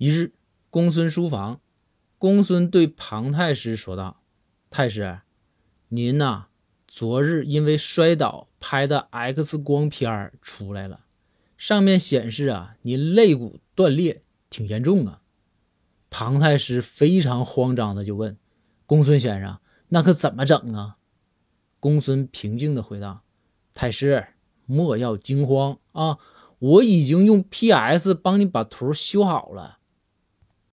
一日公孙书房。公孙对庞太师说道太师您呐昨日因为摔倒拍的 x 光片出来了上面显示啊您肋骨断裂挺严重啊。庞太师非常慌张的就问公孙先生那可怎么整啊？公孙平静的回答太师莫要惊慌啊我已经用 ps 帮你把图修好了